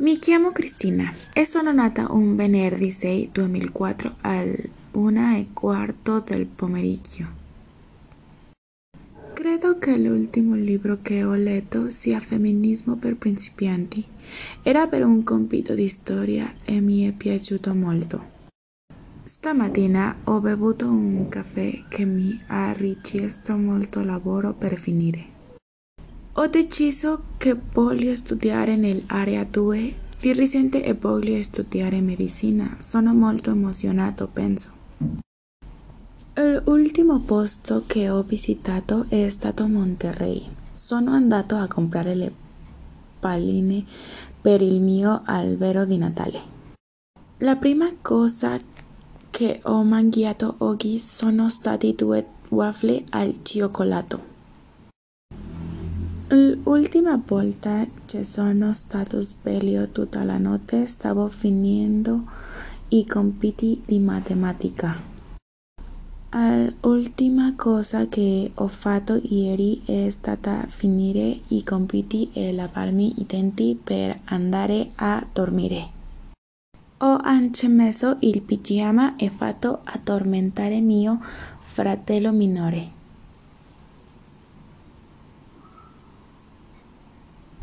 Mi chiamo Cristina sono nata un venerdì 6 2004 al una e quarto del pomeriggio. Credo che l'ultimo libro che ho letto sia Femminismo per principianti. Era per un compito di storia e mi è piaciuto molto. Stamattina ho bevuto un caffè che mi ha richiesto molto lavoro per finire. Ho deciso che voglio studiare nell'area 2 di recente e voglio studiare medicina. Sono molto emozionato, penso. L'ultimo posto che ho visitato è stato Monterrey. Sono andato a comprare le palline per il mio albero di Natale. La prima cosa che ho mangiato oggi sono stati due waffle al cioccolato. L'ultima volta che sono stato sveglio tutta la notte stavo finendo i compiti di matematica. L'ultima cosa che ho fatto ieri è stata finire i compiti e lavarmi i denti per andare a dormire. Ho anche messo il pigiama e fatto addormentare mio fratello minore.